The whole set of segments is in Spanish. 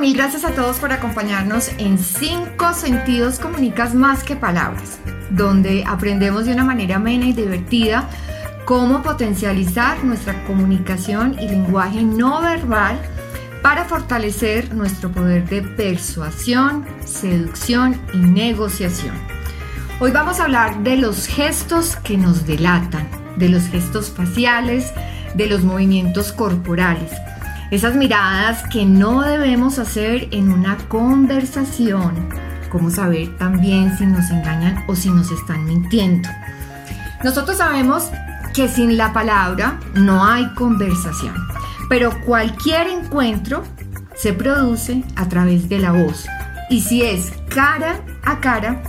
Mil gracias a todos por acompañarnos en Cinco Sentidos Comunicas Más que Palabras, donde aprendemos de una manera amena y divertida cómo potencializar nuestra comunicación y lenguaje no verbal para fortalecer nuestro poder de persuasión, seducción y negociación. Hoy vamos a hablar de los gestos que nos delatan, de los gestos faciales, de los movimientos corporales esas miradas que no debemos hacer en una conversación. Cómo saber también si nos engañan o si nos están mintiendo. Nosotros sabemos que sin la palabra no hay conversación, pero cualquier encuentro se produce a través de la voz. Y si es cara a cara,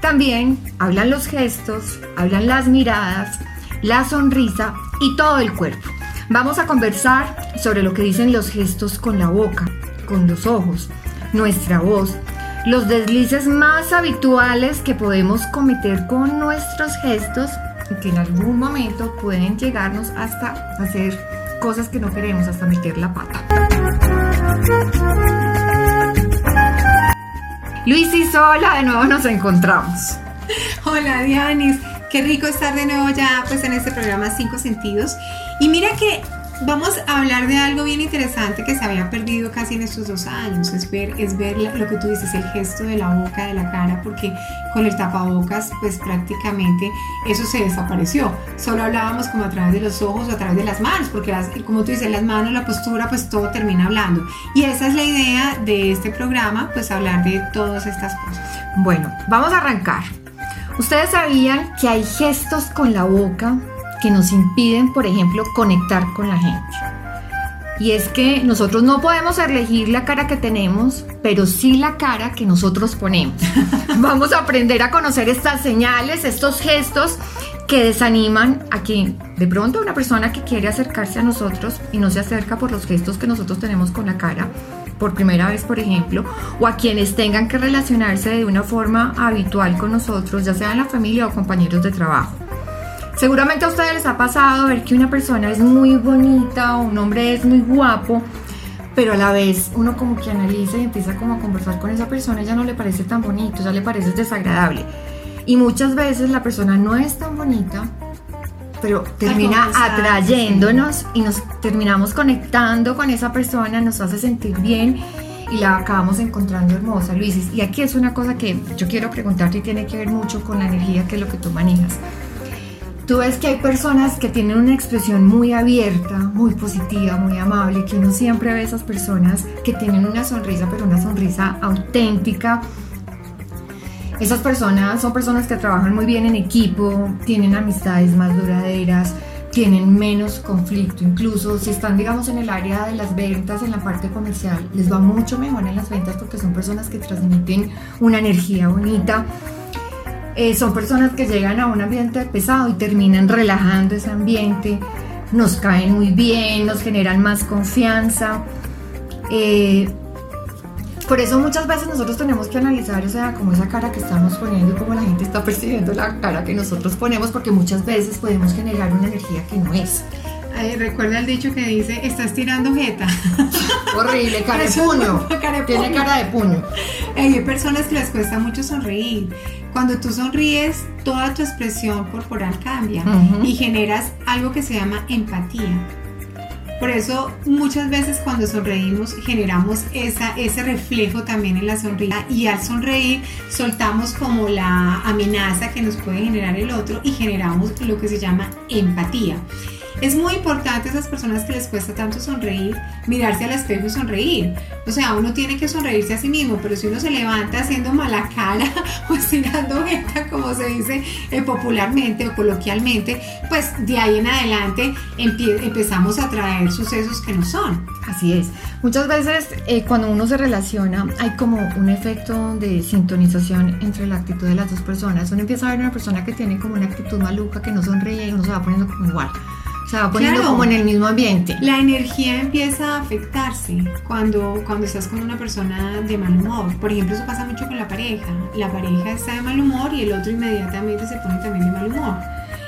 también hablan los gestos, hablan las miradas, la sonrisa y todo el cuerpo. Vamos a conversar sobre lo que dicen los gestos con la boca, con los ojos, nuestra voz, los deslices más habituales que podemos cometer con nuestros gestos y que en algún momento pueden llegarnos hasta hacer cosas que no queremos, hasta meter la pata. Luis y Sola, de nuevo nos encontramos. Hola Dianis, qué rico estar de nuevo ya pues en este programa Cinco Sentidos y mira que vamos a hablar de algo bien interesante que se había perdido casi en estos dos años, es ver, es ver lo que tú dices, el gesto de la boca, de la cara, porque con el tapabocas pues prácticamente eso se desapareció. Solo hablábamos como a través de los ojos o a través de las manos, porque como tú dices, las manos, la postura, pues todo termina hablando. Y esa es la idea de este programa, pues hablar de todas estas cosas. Bueno, vamos a arrancar. ¿Ustedes sabían que hay gestos con la boca que nos impiden, por ejemplo, conectar con la gente. Y es que nosotros no podemos elegir la cara que tenemos, pero sí la cara que nosotros ponemos. Vamos a aprender a conocer estas señales, estos gestos que desaniman a quien de pronto una persona que quiere acercarse a nosotros y no se acerca por los gestos que nosotros tenemos con la cara por primera vez, por ejemplo, o a quienes tengan que relacionarse de una forma habitual con nosotros, ya sea en la familia o compañeros de trabajo. Seguramente a ustedes les ha pasado ver que una persona es muy bonita o un hombre es muy guapo, pero a la vez uno como que analiza y empieza como a conversar con esa persona y ya no le parece tan bonito, ya le parece desagradable. Y muchas veces la persona no es tan bonita, pero termina atrayéndonos y nos terminamos conectando con esa persona, nos hace sentir bien y la acabamos encontrando hermosa, Luis. Y aquí es una cosa que yo quiero preguntarte y tiene que ver mucho con la energía que es lo que tú manejas. Tú ves que hay personas que tienen una expresión muy abierta, muy positiva, muy amable, que uno siempre ve esas personas que tienen una sonrisa, pero una sonrisa auténtica. Esas personas son personas que trabajan muy bien en equipo, tienen amistades más duraderas, tienen menos conflicto, incluso si están, digamos, en el área de las ventas, en la parte comercial, les va mucho mejor en las ventas porque son personas que transmiten una energía bonita eh, son personas que llegan a un ambiente pesado y terminan relajando ese ambiente, nos caen muy bien, nos generan más confianza. Eh, por eso muchas veces nosotros tenemos que analizar, o sea, como esa cara que estamos poniendo y cómo la gente está percibiendo la cara que nosotros ponemos, porque muchas veces podemos generar una energía que no es. recuerda el dicho que dice, estás tirando jeta. Horrible, cara de puño. Tiene cara de puño. Hay personas que les cuesta mucho sonreír. Cuando tú sonríes, toda tu expresión corporal cambia y generas algo que se llama empatía. Por eso muchas veces cuando sonreímos generamos ese reflejo también en la sonrisa y al sonreír soltamos como la amenaza que nos puede generar el otro y generamos lo que se llama empatía. Es muy importante esas personas que les cuesta tanto sonreír, mirarse al espejo y sonreír. O sea, uno tiene que sonreírse a sí mismo, pero si uno se levanta haciendo mala cara o estirando jeta, como se dice eh, popularmente o coloquialmente, pues de ahí en adelante empezamos a traer sucesos que no son. Así es. Muchas veces eh, cuando uno se relaciona hay como un efecto de sintonización entre la actitud de las dos personas. Uno empieza a ver una persona que tiene como una actitud maluca, que no sonríe y uno se va poniendo como igual se va poniendo como en el mismo ambiente. La energía empieza a afectarse cuando, cuando estás con una persona de mal humor. Por ejemplo, eso pasa mucho con la pareja. La pareja está de mal humor y el otro inmediatamente se pone también de mal humor.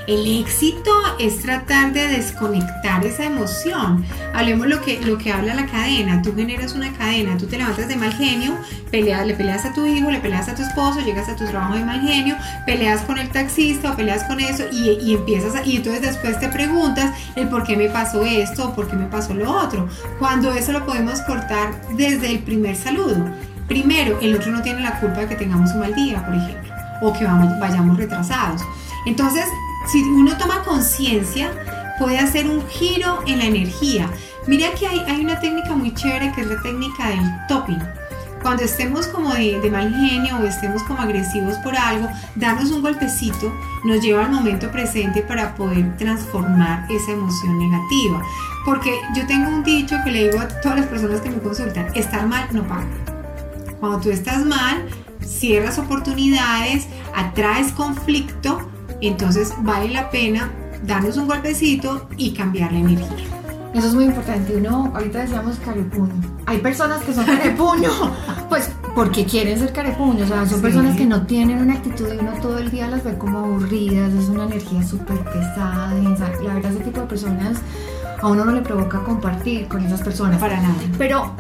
El éxito es tratar de desconectar esa emoción. Hablemos lo que, lo que habla la cadena. Tú generas una cadena, tú te levantas de mal genio, peleas, le peleas a tu hijo, le peleas a tu esposo, llegas a tu trabajo de mal genio, peleas con el taxista o peleas con eso y, y empiezas a, y entonces después te preguntas el por qué me pasó esto o por qué me pasó lo otro. Cuando eso lo podemos cortar desde el primer saludo. Primero, el otro no tiene la culpa de que tengamos un mal día, por ejemplo, o que vayamos retrasados. Entonces, si uno toma conciencia, puede hacer un giro en la energía. Mira que hay, una técnica muy chévere que es la técnica del topping. Cuando estemos como de, de, mal genio o estemos como agresivos por algo, darnos un golpecito nos lleva al momento presente para poder transformar esa emoción negativa. Porque yo tengo un dicho que le digo a todas las personas que me consultan, estar mal no paga. Cuando tú estás mal, cierras oportunidades, atraes conflicto, entonces vale la pena darnos un golpecito y cambiar la energía. Eso es muy importante. Uno, ahorita decíamos carepuño. Hay personas que son carepuño, pues porque quieren ser carepuño. O sea, son personas que no tienen una actitud y uno todo el día las ve como aburridas. Es una energía súper pesada. La verdad, ese tipo de personas a uno no le provoca compartir con esas personas. Para nada. Pero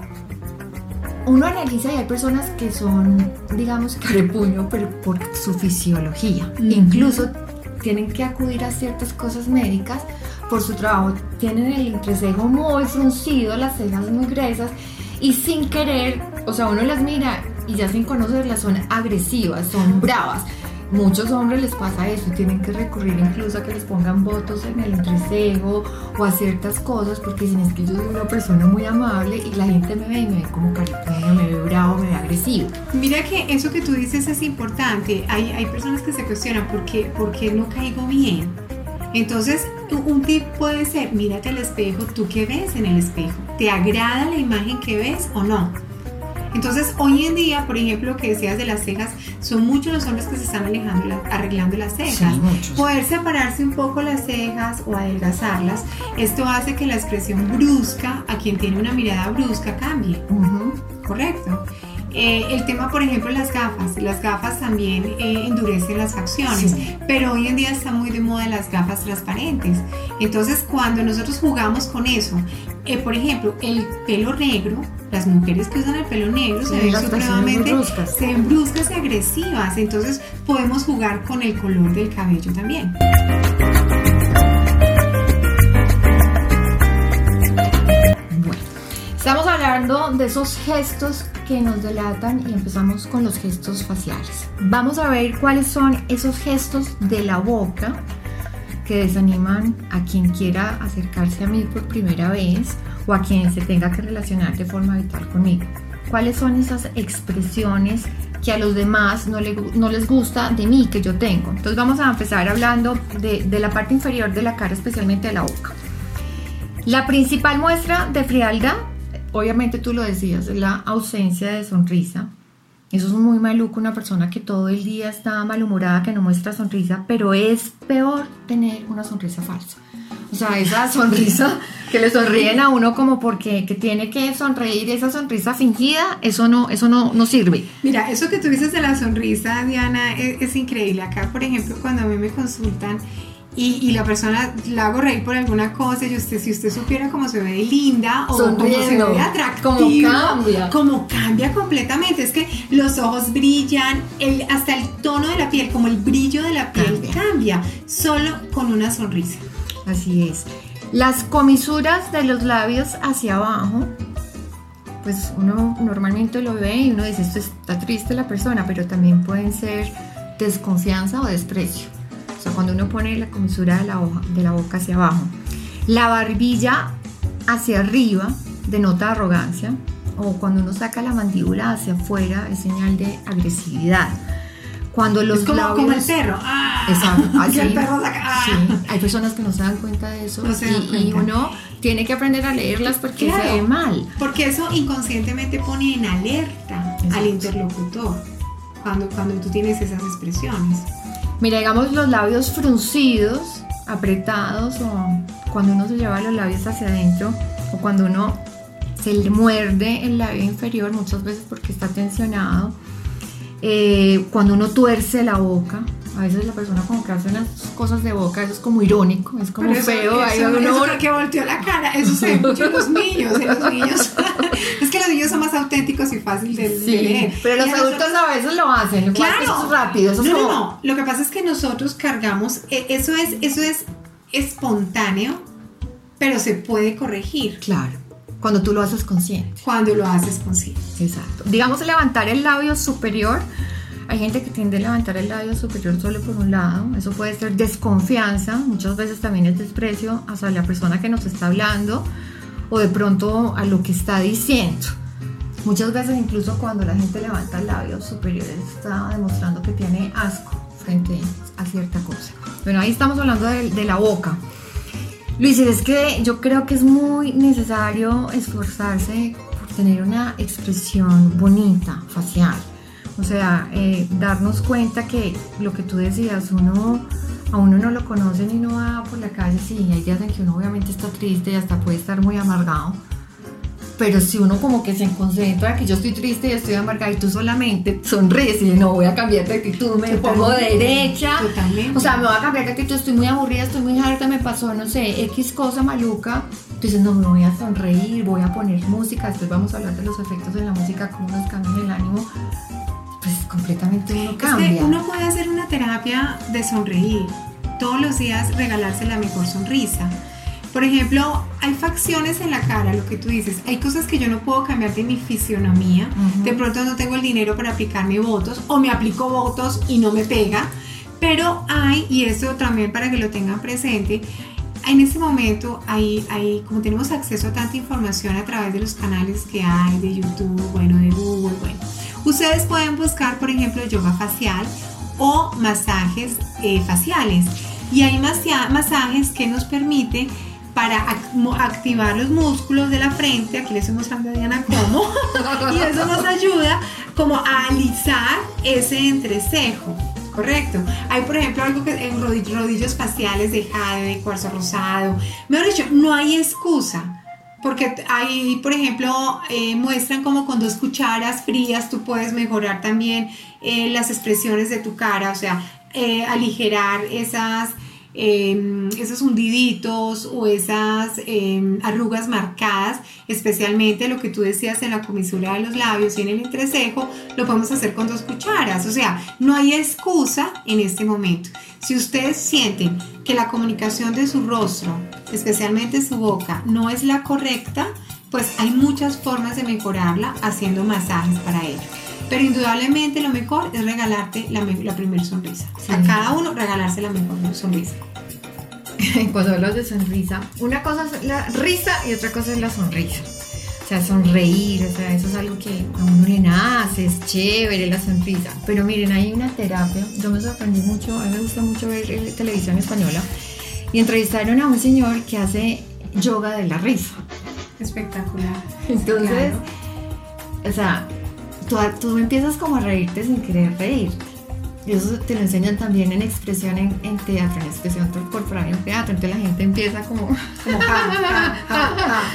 uno analiza y hay personas que son, digamos, carepuño, pero por su fisiología. Incluso tienen que acudir a ciertas cosas médicas por su trabajo. Tienen el entrecejo muy fruncido, las cejas muy gruesas y sin querer, o sea, uno las mira y ya sin conocerlas son agresivas, son bravas. Muchos hombres les pasa eso, tienen que recurrir incluso a que les pongan votos en el entrecejo o a ciertas cosas porque dicen es que yo soy una persona muy amable y la gente me ve y me ve como cariño, me ve bravo, me ve agresivo. Mira que eso que tú dices es importante. Hay, hay personas que se cuestionan por qué, por qué no caigo bien. Entonces, un tip puede ser, mírate al espejo, ¿tú qué ves en el espejo? ¿Te agrada la imagen que ves o no? Entonces, hoy en día, por ejemplo, lo que decías de las cejas, son muchos los hombres que se están alejando, arreglando las cejas. Poder separarse un poco las cejas o adelgazarlas, esto hace que la expresión brusca, a quien tiene una mirada brusca, cambie. Correcto. Eh, el tema, por ejemplo, las gafas. Las gafas también eh, endurecen las facciones, pero hoy en día está muy de moda las gafas transparentes. Entonces, cuando nosotros jugamos con eso, eh, por ejemplo, el pelo negro, las mujeres que usan el pelo negro se ven supremamente se ven bruscas y agresivas. Entonces, podemos jugar con el color del cabello también. Bueno, estamos hablando de esos gestos que nos delatan y empezamos con los gestos faciales. Vamos a ver cuáles son esos gestos de la boca que desaniman a quien quiera acercarse a mí por primera vez o a quien se tenga que relacionar de forma vital conmigo. ¿Cuáles son esas expresiones que a los demás no, les gusta de mí, que yo tengo? Entonces vamos a empezar hablando de, de la parte inferior de la cara, especialmente de la boca. La principal muestra de frialdad obviamente tú lo decías, la ausencia de sonrisa. Eso es muy maluco, una persona que todo el día está malhumorada, que no muestra sonrisa, pero es peor tener una sonrisa falsa. O sea, esa sonrisa que le sonríen a uno como porque que tiene que sonreír, esa sonrisa fingida, eso no, eso no, no sirve. Mira, eso que tú dices de la sonrisa, Diana, es, es increíble. Acá, por ejemplo, cuando a mí me consultan y, la persona la hago reír por alguna cosa y usted, si usted supiera cómo se ve linda o cómo se ve atractivo, cómo cambia. Cómo cambia completamente. Es que los ojos brillan, el, hasta el tono de la piel, como el brillo de la piel cambia, solo con una sonrisa. Así es. Las comisuras de los labios hacia abajo, pues uno normalmente lo ve y uno dice, esto está triste la persona, pero también pueden ser desconfianza o desprecio cuando uno pone la comisura de la, de la boca hacia abajo. La barbilla hacia arriba denota arrogancia o cuando uno saca la mandíbula hacia afuera es señal de agresividad. Cuando los es como, labios, como el perro. Ah, exacto. Así, el perro saca, ah. sí, hay personas que no se dan cuenta de eso y, uno tiene que aprender a leerlas porque se ve mal. Porque eso inconscientemente pone en alerta al interlocutor cuando, cuando tú tienes esas expresiones. Mira, digamos los labios fruncidos, apretados, o cuando uno se lleva los labios hacia adentro, o cuando uno se le muerde el labio inferior, muchas veces porque está tensionado, eh, cuando uno tuerce la boca, A veces la persona como que hace unas cosas de boca, eso es como irónico, es como feo. Eso, eso, que volteó la cara, eso se ve mucho en los niños, en los niños. es que los niños son más auténticos y fáciles de, sí, leer. Pero los adultos a veces lo hacen, claro. Rápido. no, no, no. Lo que pasa es que nosotros cargamos, e, eso es, eso es espontáneo, pero se puede corregir. Claro. Cuando tú lo haces consciente. Cuando lo haces consciente. Exacto. Digamos levantar el labio superior. Hay gente que tiende a levantar el labio superior solo por un lado. Eso puede ser desconfianza. Muchas veces también es desprecio hacia la persona que nos está hablando o de pronto a lo que está diciendo. Muchas veces incluso cuando la gente levanta el labio superior está demostrando que tiene asco frente a cierta cosa. Bueno, ahí estamos hablando de, de la boca. Luis, es que yo creo que es muy necesario esforzarse por tener una expresión bonita, facial. O sea, eh, darnos cuenta que lo que tú decías, uno a uno no lo conocen y no va por la calle, sí, hay días en que uno obviamente está triste y hasta puede estar muy amargado pero si uno como que se concentra que yo estoy triste y estoy amargada y tú solamente sonríes y no voy a cambiar de actitud, me pongo derecha, o sea, me voy a cambiar de actitud, estoy muy aburrida, estoy muy harta, me pasó, no sé, X cosa maluca, entonces no me voy a sonreír, voy a poner música, después vamos a hablar de los efectos de la música, cómo nos cambian el ánimo, pues completamente uno cambia. Es que uno puede hacer una terapia de sonreír, todos los días regalarse la mejor sonrisa por ejemplo, hay facciones en la cara, lo que tú dices, hay cosas que yo no puedo cambiar de mi fisionomía, de pronto no tengo el dinero para aplicarme votos o me aplico votos y no me pega, pero hay, y eso también para que lo tengan presente, en ese momento, hay, hay, como tenemos acceso a tanta información a través de los canales que hay, de YouTube, bueno, de Google, bueno, ustedes pueden buscar, por ejemplo, yoga facial o masajes eh, faciales. Y hay masajes que nos permiten para activar los músculos de la frente, aquí les estoy mostrando a Diana cómo, y eso nos ayuda como a alisar ese entrecejo. Correcto. Hay, por ejemplo, algo que en rodillos, faciales de jade, de cuarzo rosado. Mejor dicho, no hay excusa. Porque ahí, por ejemplo, eh, muestran como con dos cucharas frías tú puedes mejorar también eh, las expresiones de tu cara, o sea, eh, aligerar esas Em, esos hundiditos o esas em, arrugas marcadas, especialmente lo que tú decías en la comisura de los labios y en el entrecejo, lo podemos hacer con dos cucharas. O sea, no hay excusa en este momento. Si ustedes sienten que la comunicación de su rostro, especialmente su boca, no es la correcta, pues hay muchas formas de mejorarla haciendo masajes para ello. Pero indudablemente lo mejor es regalarte la, la primera sonrisa. A cada uno regalarse la mejor sonrisa. Cuando hablas de sonrisa, una cosa es la risa y otra cosa es la sonrisa. O sea, sonreír, o sea, eso es algo que a uno le nace, es chévere la sonrisa. Pero miren, hay una terapia, yo me sorprendí mucho, a mí me gusta mucho ver eh, televisión española, y entrevistaron a un señor que hace yoga de la risa. Espectacular. Entonces, o sea, tú, empiezas como a reírte sin querer reírte. Y eso te lo enseñan también en expresión en, teatro, en expresión corporal en teatro. Entonces la gente empieza como, como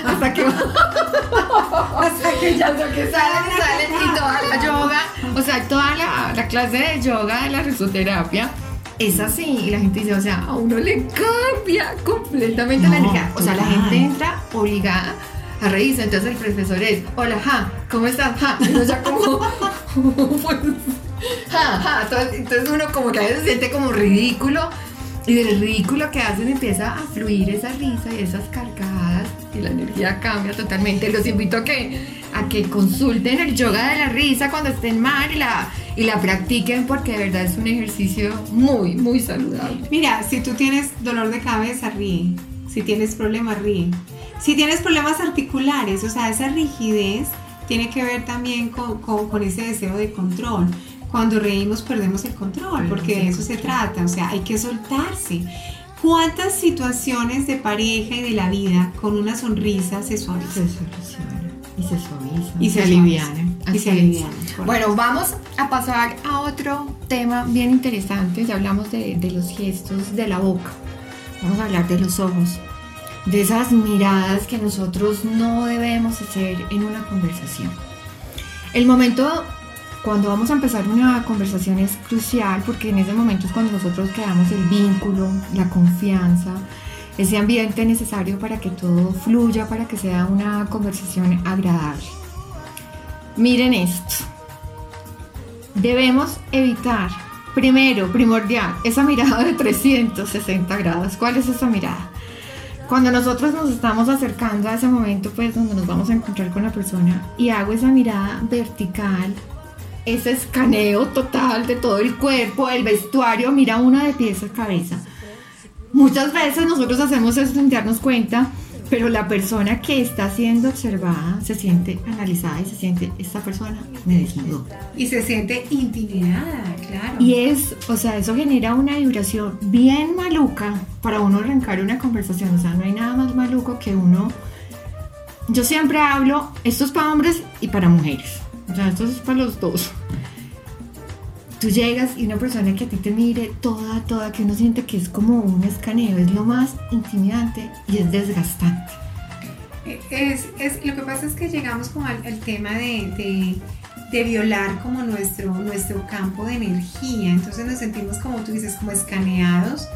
hasta que hasta que ya hasta que salen, salen y toda la yoga, o sea, toda la, la clase de yoga de la risoterapia es así y la gente dice, o sea, a uno le cambia completamente la energía. O sea, la gente entra obligada a reírse. Entonces el profesor es, hola, ja, ¿cómo estás? Ja. Entonces uno como que a veces se siente como ridículo. Y del ridículo que hacen empieza a fluir esa risa y esas carcajadas y la energía cambia totalmente. Los invito a que, a que consulten el yoga de la risa cuando estén mal y la, y la practiquen porque de verdad es un ejercicio muy, muy saludable. Mira, si tú tienes dolor de cabeza, ríe. Si tienes problemas, ríe. Si tienes problemas articulares, o sea, esa rigidez tiene que ver también con, ese deseo de control. Cuando reímos perdemos el control, porque de eso se trata, o sea, hay que soltarse. ¿Cuántas situaciones de pareja y de la vida con una sonrisa se suavizan? Se solucionan y se suavizan. Y se, alivianan. Y se alivianan. Bueno, vamos a pasar a otro tema bien interesante. Ya hablamos de, de los gestos de la boca. Vamos a hablar de los ojos de esas miradas que nosotros no debemos hacer en una conversación. El momento cuando vamos a empezar una conversación es crucial porque en ese momento es cuando nosotros creamos el vínculo, la confianza, ese ambiente necesario para que todo fluya, para que sea una conversación agradable. Miren esto. Debemos evitar, primero, primordial, esa mirada de 360 grados. ¿Cuál es esa mirada? Cuando nosotros nos estamos acercando a ese momento, pues donde nos vamos a encontrar con la persona y hago esa mirada vertical, ese escaneo total de todo el cuerpo, el vestuario, mira una de pies a cabeza. Muchas veces nosotros hacemos eso sin darnos cuenta, pero la persona que está siendo observada se siente analizada y se siente, esta persona me desnudó. Y se siente intimidada, claro. Y es, o sea, eso genera una vibración bien maluca para uno arrancar una conversación. O sea, no hay nada más maluco que uno... Yo siempre hablo, esto es para hombres y para mujeres. O sea, esto es para los dos. Tú llegas y una persona que a ti te mire toda, toda, que uno siente que es como un escaneo, es lo más intimidante y es desgastante. Es, es, lo que pasa es que llegamos como al, tema de, de, violar como nuestro, nuestro campo de energía, entonces nos sentimos como tú dices, como escaneados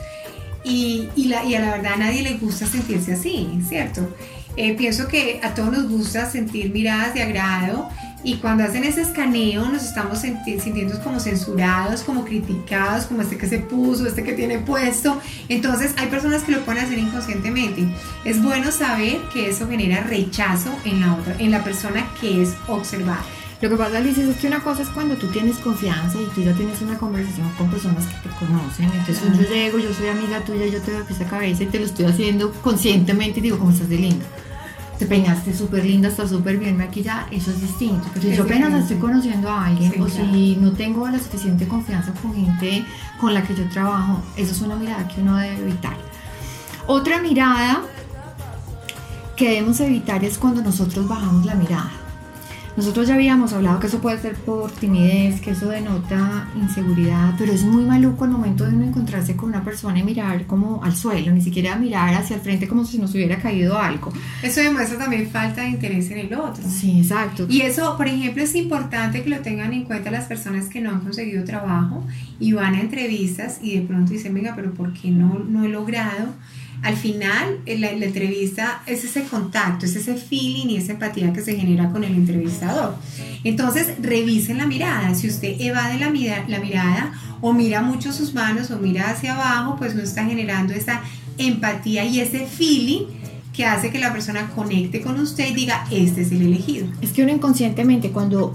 y, y a la verdad a nadie le gusta sentirse así, ¿cierto? Eh, pienso que a todos nos gusta sentir miradas de agrado y cuando hacen ese escaneo nos estamos sintiendo como censurados, como criticados, como este que se puso, este que tiene puesto. Entonces hay personas que lo pueden hacer inconscientemente. Es bueno saber que eso genera rechazo en la otra, en la persona que es observada. Lo que pasa, Alicia, es que una cosa es cuando tú tienes confianza y tú ya tienes una conversación con personas que te conocen. Entonces yo llego, yo soy amiga tuya, yo te doy esa cabeza y te lo estoy haciendo conscientemente y digo, ¿cómo estás de linda? Te peinaste súper linda, estás súper bien maquillada, eso es distinto. Si yo apenas estoy conociendo a alguien o si no tengo la suficiente confianza con gente con la que yo trabajo, eso es una mirada que uno debe evitar. Otra mirada que debemos evitar es cuando nosotros bajamos la mirada. Nosotros ya habíamos hablado que eso puede ser por timidez, que eso denota inseguridad, pero es muy maluco el momento de uno encontrarse con una persona y mirar como al suelo, ni siquiera mirar hacia el frente como si nos hubiera caído algo. Eso demuestra también falta de interés en el otro. Sí, exacto. Y eso, por ejemplo, es importante que lo tengan en cuenta las personas que no han conseguido trabajo y van a entrevistas y de pronto dicen, venga, pero ¿por qué no, no he logrado? Al final la, entrevista es ese contacto, es ese feeling y esa empatía que se genera con el entrevistador. Entonces, revisen la mirada. Si usted evade la, la mirada o mira mucho sus manos o mira hacia abajo, pues no está generando esa empatía y ese feeling que hace que la persona conecte con usted y diga, este es el elegido. Es que uno inconscientemente cuando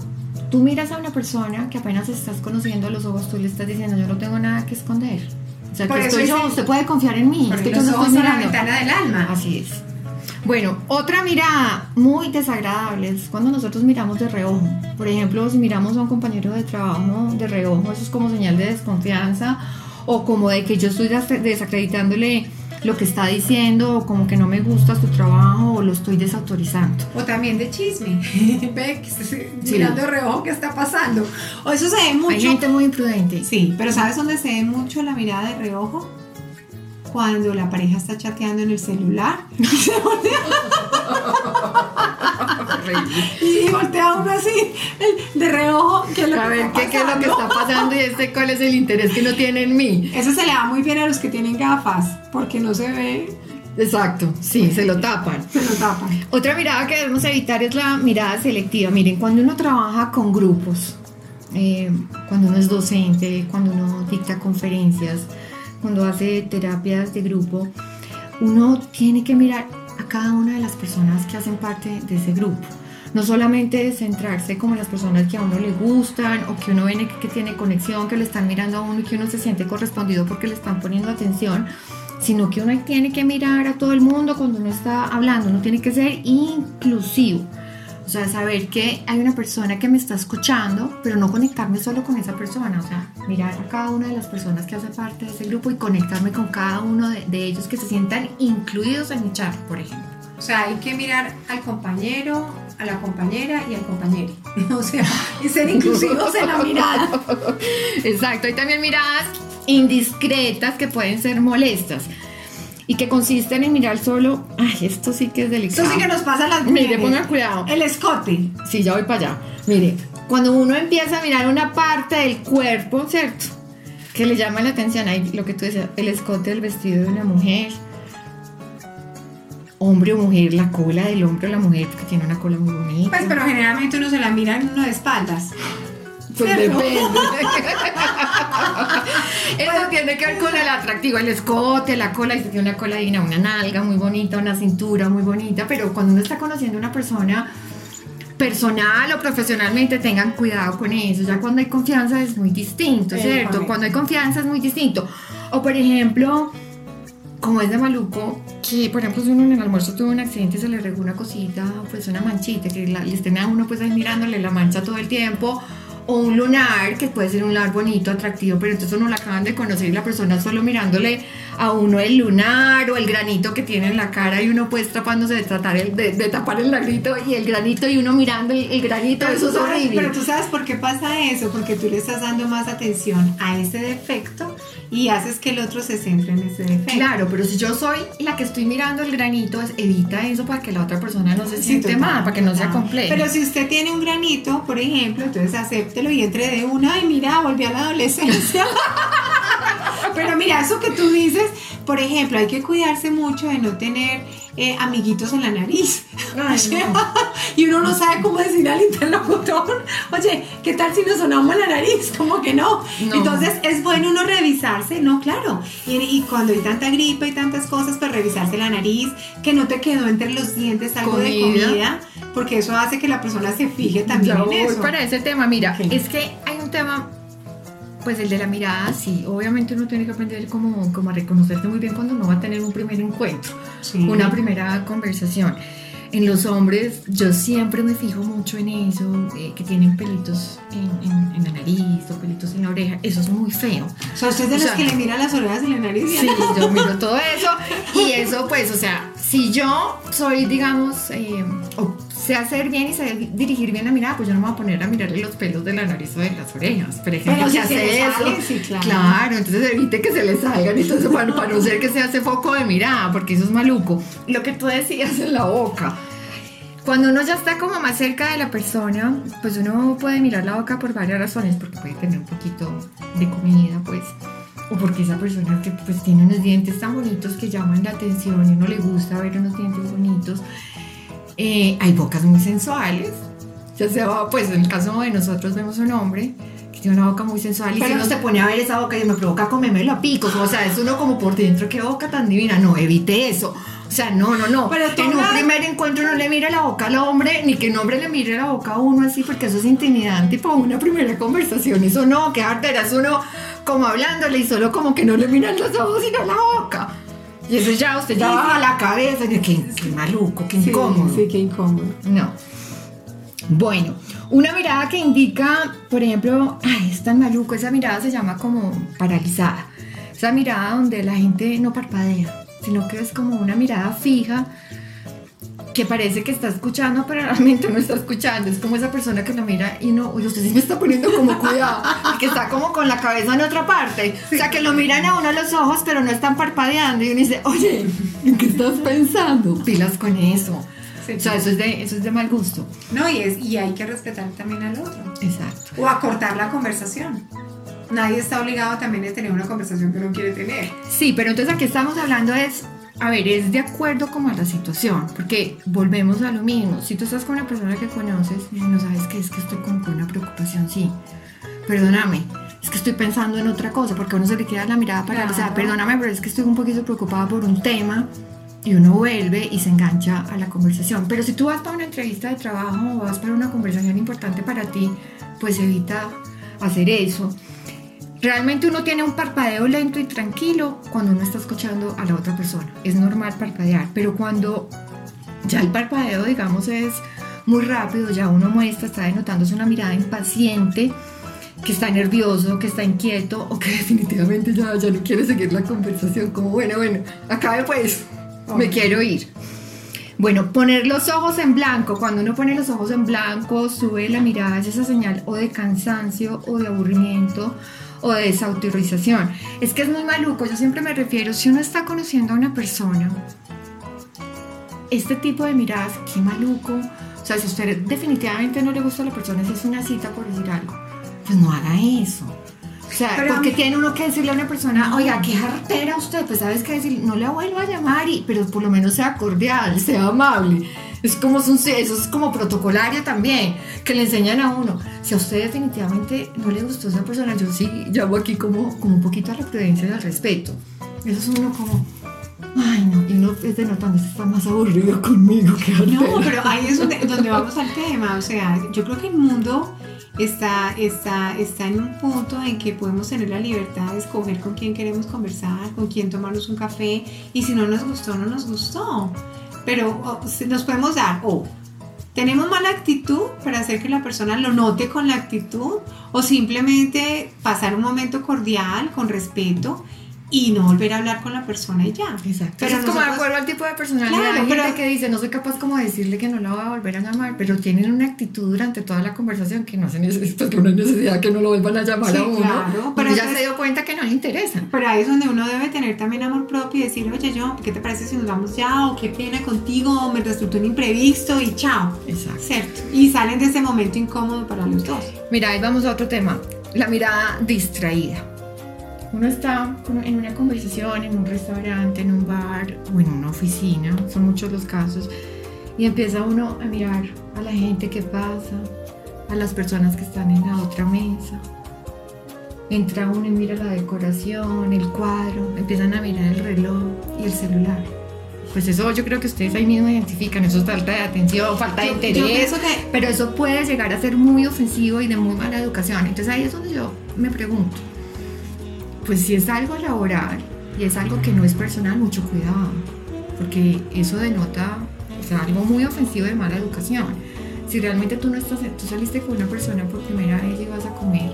tú miras a una persona que apenas estás conociendo los ojos, tú le estás diciendo, yo no tengo nada que esconder o sea, que estoy yo, usted puede confiar en mí. Es que yo no estoy mirando. la ventana del alma. Así es. Bueno, otra mirada muy desagradable es cuando nosotros miramos de reojo. Por ejemplo, si miramos a un compañero de trabajo de reojo, eso es como señal de desconfianza o como de que yo estoy desacreditándole lo que está diciendo o como que no me gusta su trabajo o lo estoy desautorizando. O también de chisme. Ve mirando de reojo qué está pasando. O eso se ve mucho. Hay gente muy imprudente. Sí, pero ¿sabes dónde se ve mucho la mirada de reojo? Cuando la pareja está chateando en el celular. y voltea uno así, de reojo. ¿qué es lo a ver, ¿qué, ¿qué, es lo que está pasando y este cuál es el interés que no tiene en mí? Eso se le da muy bien a los que tienen gafas, porque no se ve. Exacto, sí, se lo tapan. Se lo tapan. Otra mirada que debemos evitar es la mirada selectiva. Miren, cuando uno trabaja con grupos, eh, cuando uno es docente, cuando uno dicta conferencias, cuando hace terapias de grupo, uno tiene que mirar cada una de las personas que hacen parte de ese grupo. No solamente centrarse como las personas que a uno le gustan o que uno ve que, tiene conexión, que le están mirando a uno y que uno se siente correspondido porque le están poniendo atención, sino que uno tiene que mirar a todo el mundo cuando uno está hablando, uno tiene que ser inclusivo. O sea, saber que hay una persona que me está escuchando, pero no conectarme solo con esa persona. O sea, mirar a cada una de las personas que hace parte de ese grupo y conectarme con cada uno de, ellos que se sientan incluidos en mi chat, por ejemplo. O sea, hay que mirar al compañero, a la compañera y al compañero. O sea, y ser inclusivos en la mirada. Exacto. Hay también miradas indiscretas que pueden ser molestas y que consisten en mirar solo. Ay, esto sí que es delicado. Esto sí que nos pasa las Mire, ponga cuidado. El escote. Sí, ya voy para allá. Mire, cuando uno empieza a mirar una parte del cuerpo, ¿cierto? Que le llama la atención, ahí lo que tú decías, el escote del vestido de una mujer, hombre o mujer, la cola del hombre o la mujer, porque tiene una cola muy bonita. Pues, pero generalmente uno se la mira en uno de espaldas. Pues depende. Eso tiene que ver con el atractivo, el escote, la cola, y tiene una cola divina, una nalga muy bonita, una cintura muy bonita, pero cuando uno está conociendo a una persona personal o profesionalmente tengan cuidado con eso. Ya cuando hay confianza es muy distinto, ¿cierto? Cuando hay confianza es muy distinto. O por ejemplo, como es de maluco, que por ejemplo si uno en el almuerzo tuvo un accidente y se le regó una cosita, pues una manchita, que la, le estén a uno pues ahí mirándole la mancha todo el tiempo o un lunar, que puede ser un lunar bonito, atractivo, pero entonces uno lo acaban de conocer y la persona solo mirándole a uno el lunar o el granito que tiene en la cara y uno pues tapándose de, tratar el, de, tapar el lagrito y el granito y uno mirando el, granito, eso es horrible. Pero tú sabes por qué pasa eso, porque tú le estás dando más atención a ese defecto y haces que el otro se centre en ese defecto. Claro, pero si yo soy la que estoy mirando el granito, evita eso para que la otra persona no se siente mal, para que no sea complejo. Pero si usted tiene un granito, por ejemplo, entonces acéptelo y entre de una, ay, mira, volví a la adolescencia. pero mira, eso que tú dices, por ejemplo, hay que cuidarse mucho de no tener eh, amiguitos en la nariz. y uno no sabe cómo decir al interlocutor, oye, ¿qué tal si nos sonamos la nariz? Como que no. Entonces es bueno uno revisarse, no, claro. Y, cuando hay tanta gripe y tantas cosas, pues revisarse la nariz, que no te quedó entre los dientes algo de comida, porque eso hace que la persona se fije también en eso. para ese tema, mira, es que hay un tema pues el de la mirada, sí, obviamente uno tiene que aprender como, como a reconocerse muy bien cuando uno va a tener un primer encuentro, una primera conversación. En los hombres yo siempre me fijo mucho en eso, eh, que tienen pelitos en, la nariz o pelitos en la oreja, eso es muy feo. O sea, usted de los que le miran las orejas y la nariz. Sí, yo miro todo eso y eso pues, o sea, si yo soy, digamos, eh, sé hacer bien y sé dirigir bien la mirada, pues yo no me voy a poner a mirarle los pelos de la nariz o de las orejas. Por ejemplo, si hace eso. claro. entonces evite que se le salgan y todo eso para, no ser que se hace foco de mirada, porque eso es maluco. Lo que tú decías en la boca. Cuando uno ya está como más cerca de la persona, pues uno puede mirar la boca por varias razones, porque puede tener un poquito de comida, pues, o porque esa persona que pues tiene unos dientes tan bonitos que llaman la atención y uno le gusta ver unos dientes bonitos. Eh, hay bocas muy sensuales, ya sea, pues en el caso de nosotros vemos un hombre que tiene una boca muy sensual y si uno se pone a ver esa boca y me provoca comérmelo a picos, o sea, es uno como por dentro, qué boca tan divina, no, evite eso. O sea, no, no, no. Pero en un primer encuentro no le mire la boca al hombre, ni que el hombre le mire la boca a uno así, porque eso es intimidante para una primera conversación. Eso no, que es uno como hablándole y solo como que no le miran los ojos, sino la boca. Y eso ya usted ya baja la cabeza. Y, qué, maluco, qué incómodo. Sí, qué incómodo. No. Bueno, una mirada que indica, por ejemplo, ay, es tan maluco, esa mirada se llama como paralizada. Esa mirada donde la gente no parpadea, sino que es como una mirada fija que parece que está escuchando, pero realmente no está escuchando. Es como esa persona que lo mira y no, oye, usted sí me está poniendo como cuidado, que está como con la cabeza en otra parte. O sea, que lo miran a uno a los ojos, pero no están parpadeando. Y uno dice, oye, ¿en qué estás pensando? Pilas con eso. o sea, eso es, de, eso es de mal gusto. No, y, es, y hay que respetar también al otro. Exacto. O acortar la conversación. Nadie está obligado también a tener una conversación que no quiere tener. Sí, pero entonces aquí estamos hablando es a ver, es de acuerdo como a la situación, porque volvemos a lo mismo. Si tú estás con una persona que conoces y no sabes qué es que estoy con, una preocupación, sí, perdóname, es que estoy pensando en otra cosa, porque uno se le queda la mirada para, o sea, perdóname, pero es que estoy un poquito preocupada por un tema y uno vuelve y se engancha a la conversación. Pero si tú vas para una entrevista de trabajo o vas para una conversación importante para ti, pues evita hacer eso. Realmente uno tiene un parpadeo lento y tranquilo cuando uno está escuchando a la otra persona. Es normal parpadear, pero cuando ya el parpadeo, digamos, es muy rápido, ya uno muestra, está denotándose una mirada impaciente, que está nervioso, que está inquieto o que definitivamente ya, ya no quiere seguir la conversación, como bueno, bueno, acabe pues, me quiero ir. Bueno, poner los ojos en blanco. Cuando uno pone los ojos en blanco, sube la mirada, es esa señal o de cansancio o de aburrimiento o de desautorización. Es que es muy maluco, yo siempre me refiero, si uno está conociendo a una persona, este tipo de miradas, qué maluco, O sea, si a usted definitivamente no le gusta a la persona, si es una cita por decir algo, pues no haga eso. O sea, porque tiene uno que decirle a una persona, oiga, qué jartera usted, pues sabes qué decir, no le vuelvo a llamar, y, pero por lo menos sea cordial, sea amable. Es como, eso es como protocolario también, que le enseñan a uno. Si a usted definitivamente no le gustó esa persona, yo sí llamo aquí como, como un poquito a la prudencia y al respeto. Eso es uno como, ay no, y uno es denotando, está más aburrido conmigo que No, pero ahí es donde, donde vamos al tema. O sea, yo creo que el mundo está, está, está en un punto en que podemos tener la libertad de escoger con quién queremos conversar, con quién tomarnos un café y si no nos gustó, no nos gustó. Pero nos podemos dar, o tenemos mala actitud para hacer que la persona lo note con la actitud o simplemente pasar un momento cordial, con respeto y no volver a hablar con la persona y ya. Exacto. Pero es como de acuerdo al tipo de personalidad. Claro, pero que dice, no soy capaz como de decirle que no la va a volver a llamar, pero tienen una actitud durante toda la conversación que no se necesita, que no hay necesidad que no lo vuelvan a llamar a uno. Claro, pero ya se dio cuenta que no le interesa. Pero ahí es donde uno debe tener también amor propio y decir, oye, yo, ¿qué te parece si nos vamos ya? O qué pena contigo, me resultó un imprevisto y chao. Exacto. ¿Cierto? Y salen de ese momento incómodo para los dos. Mira, ahí vamos a otro tema. La mirada distraída uno está en una conversación, en un restaurante, en un bar o en una oficina, son muchos los casos, y empieza uno a mirar a la gente que pasa, a las personas que están en la otra mesa. Entra uno y mira la decoración, el cuadro, empiezan a mirar el reloj y el celular. Pues eso yo creo que ustedes ahí mismo identifican, eso es falta de atención, falta de interés, pero eso puede llegar a ser muy ofensivo y de muy mala educación. Entonces ahí es donde yo me pregunto, pues si es algo laboral y es algo que no es personal, mucho cuidado, porque eso denota algo muy ofensivo de mala educación. Si realmente tú no estás, tú saliste con una persona por primera vez y vas a comer,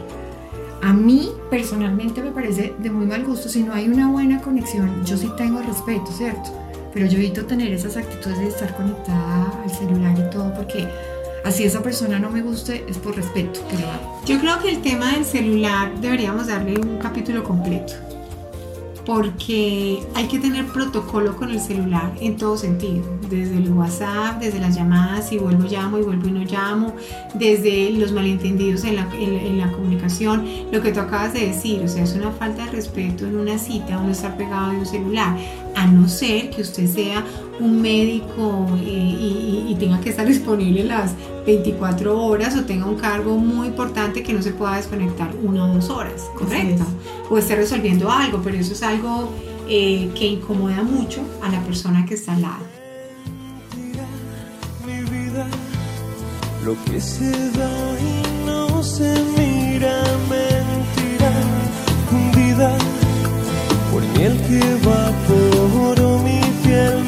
a mí personalmente me parece de muy mal gusto si no hay una buena conexión. Yo sí tengo respeto, ¿cierto? Pero yo evito tener esas actitudes de estar conectada al celular y todo porque así esa persona no me guste, es por respeto que lo. Yo creo que el tema del celular deberíamos darle un capítulo completo, porque hay que tener protocolo con el celular en todo sentido, desde el WhatsApp, desde las llamadas, si vuelvo llamo y vuelvo y no llamo, desde los malentendidos en la, en la comunicación, lo que tú acabas de decir, o sea, es una falta de respeto en una cita uno estar pegado de un celular, a no ser que usted sea un médico eh, y, tenga que estar disponible las 24 horas o tenga un cargo muy importante que no se pueda desconectar una o dos horas, ¿correcto? O esté resolviendo algo, pero eso es algo eh, que incomoda mucho a la persona que está al lado. lo que se da y no se mira mentira, vida por miel que va por mi fiel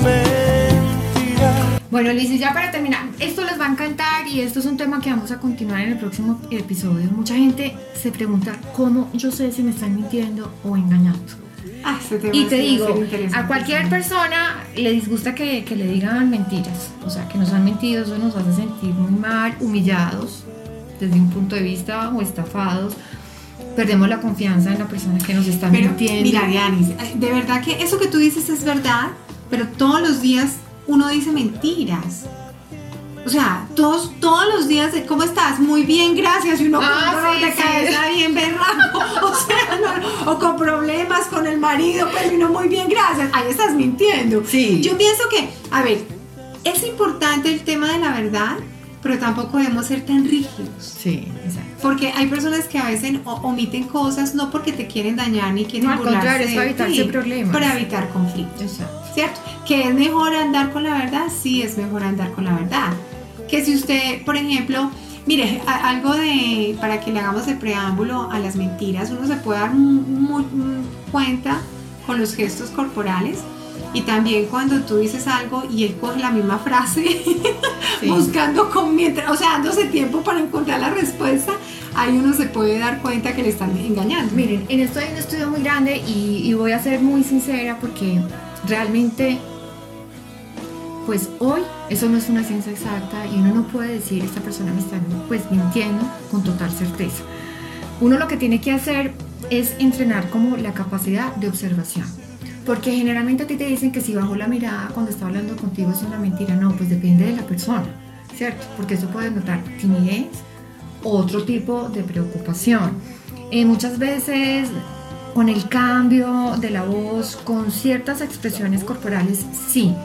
bueno, Liz, ya para terminar, a encantar y esto es un tema que vamos a continuar en el próximo episodio. Mucha gente se pregunta cómo yo sé si me están mintiendo o engañando. Ah, y te digo, a cualquier persona le disgusta que, que, le digan mentiras, o sea, que nos han mentido, eso nos hace sentir muy mal, humillados desde un punto de vista o estafados. Perdemos la confianza en la persona que nos está mintiendo. Mira, Dianis, de verdad que eso que tú dices es verdad, pero todos los días uno dice mentiras. O sea, todos, todos los días, ¿cómo estás? Muy bien, gracias. Y uno ah, con dolor de cabeza bien berraco. O sea, o con problemas con el marido, pero uno muy bien, gracias. Ahí estás mintiendo. Sí. Yo pienso que, a ver, es importante el tema de la verdad, pero tampoco debemos ser tan rígidos. Sí, exacto. Porque hay personas que a veces omiten cosas no porque te quieren dañar ni quieren no, al contrario, es para evitarse problemas. Para evitar conflictos. Exacto. ¿Cierto? ¿Que es mejor andar con la verdad? Sí, es mejor andar con la verdad. Que si usted, por ejemplo, mire, algo de, para que le hagamos el preámbulo a las mentiras, uno se puede dar muy, cuenta con los gestos corporales y también cuando tú dices algo y él coge la misma frase, buscando con mientras, o sea, dándose tiempo para encontrar la respuesta, ahí uno se puede dar cuenta que le están engañando. Miren, en esto hay un estudio muy grande y, y voy a ser muy sincera porque realmente, pues hoy eso no es una ciencia exacta y uno no puede decir esta persona me está pues mintiendo con total certeza. Uno lo que tiene que hacer es entrenar como la capacidad de observación. Porque generalmente a ti te dicen que si bajo la mirada cuando está hablando contigo es una mentira. No, pues depende de la persona. ¿cierto? Porque eso puede notar timidez, otro tipo de preocupación. Eh, muchas veces con el cambio de la voz, con ciertas expresiones corporales, sí,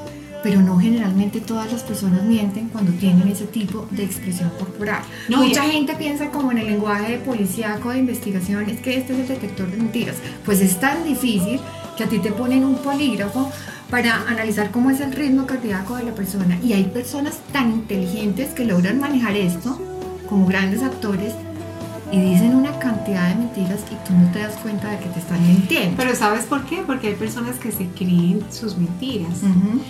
pero no generalmente todas las personas mienten cuando tienen ese tipo de expresión corporal. Mucha gente piensa como en el lenguaje policíaco de investigación, es que este es el detector de mentiras. Pues es tan difícil que a ti te ponen un polígrafo para analizar cómo es el ritmo cardíaco de la persona. Y hay personas tan inteligentes que logran manejar esto como grandes actores y dicen una cantidad de mentiras y tú no te das cuenta de que te están mintiendo. Pero ¿sabes por qué? Porque hay personas que se creen sus mentiras.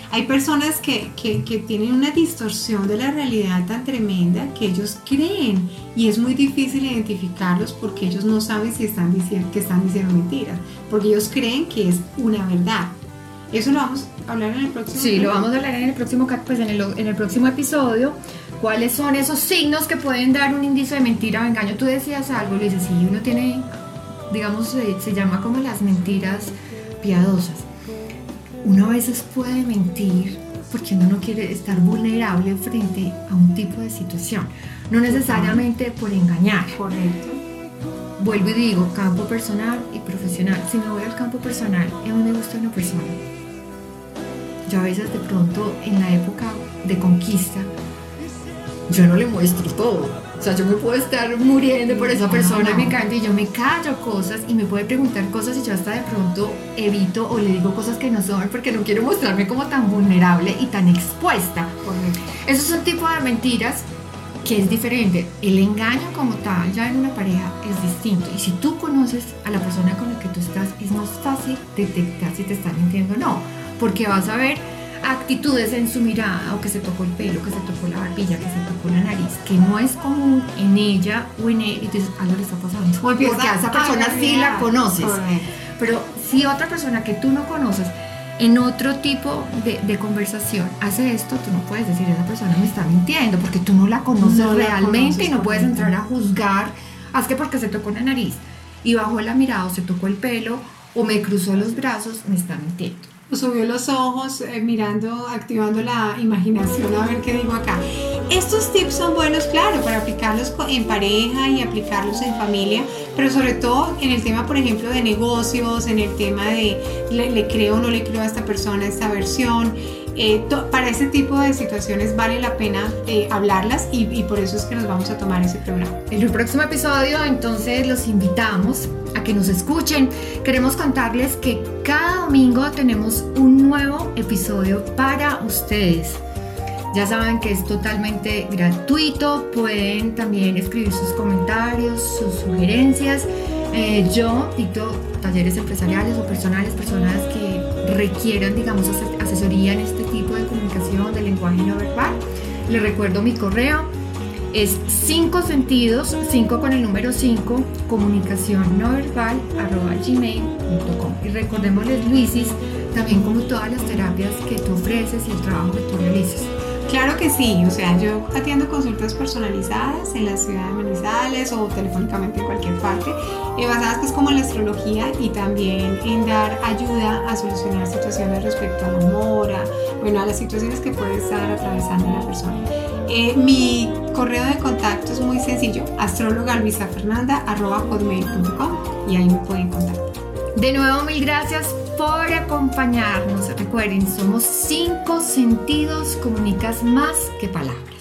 Hay personas que, que, que, tienen una distorsión de la realidad tan tremenda que ellos creen y es muy difícil identificarlos porque ellos no saben si están diciendo que están diciendo mentiras, porque ellos creen que es una verdad. Eso lo vamos a hablar en el próximo. Sí, lo vamos a hablar en el próximo, pues en el, en el próximo episodio ¿Cuáles son esos signos que pueden dar un indicio de mentira o engaño? Tú decías algo, Luis, si uno tiene, digamos, se, llama como las mentiras piadosas. Uno a veces puede mentir porque uno no quiere estar vulnerable frente a un tipo de situación, no necesariamente por engañar. Correcto. Vuelvo y digo, campo personal y profesional. Si me voy al campo personal, a mí me gusta una persona. Yo a veces de pronto en la época de conquista yo no le muestro todo. O sea, yo me puedo estar muriendo por esa persona, me encanta y yo me callo cosas y me puede preguntar cosas y yo hasta de pronto evito o le digo cosas que no son porque no quiero mostrarme como tan vulnerable y tan expuesta. Eso es un tipo de mentiras que es diferente. El engaño como tal, ya en una pareja, es distinto. Y si tú conoces a la persona con la que tú estás, es más fácil detectar si te están mintiendo o no. Porque vas a ver actitudes en su mirada, o que se tocó el pelo, que se tocó la barbilla, que se tocó la nariz, que no es común en ella o en él, y dices, algo le está pasando. Porque a esa persona sí la conoces. Pero si otra persona que tú no conoces, en otro tipo de, conversación hace esto, tú no puedes decir, esa persona me está mintiendo, porque tú no la conoces realmente y no puedes entrar a juzgar, haz que porque se tocó la nariz y bajó la mirada o se tocó el pelo o me cruzó los brazos, me está mintiendo subió los ojos eh, mirando, activando la imaginación a ver qué digo acá. Estos tips son buenos, claro, para aplicarlos en pareja y aplicarlos en familia, pero sobre todo en el tema, por ejemplo, de negocios, en el tema de le, creo o no le creo a esta persona esta versión. Eh, para ese tipo de situaciones vale la pena eh, hablarlas y, y por eso es que nos vamos a tomar ese programa. En el próximo episodio entonces los invitamos a que nos escuchen. Queremos contarles que cada domingo tenemos un nuevo episodio para ustedes. Ya saben que es totalmente gratuito, pueden también escribir sus comentarios, sus sugerencias. Eh, yo dicto talleres empresariales o personales, personas que requieran, digamos, asesoría Les recuerdo mi correo, es 5 sentidos, 5 con el número 5, comunicación no verbal, arroba gmail.com. Y recordémosles, Luisis, también como todas las terapias que tú ofreces y el trabajo que tú realizas. Claro que sí, o sea, yo atiendo consultas personalizadas en la ciudad de Manizales o telefónicamente en cualquier parte, eh, basadas pues como en la astrología y también en dar ayuda a solucionar situaciones respecto al amor, a, bueno, a las situaciones que puede estar atravesando la persona. Eh, mi correo de contacto es muy sencillo, hotmail.com y ahí me pueden contactar. De nuevo, mil gracias por acompañarnos. Recuerden, somos cinco sentidos, comunicas más que palabras.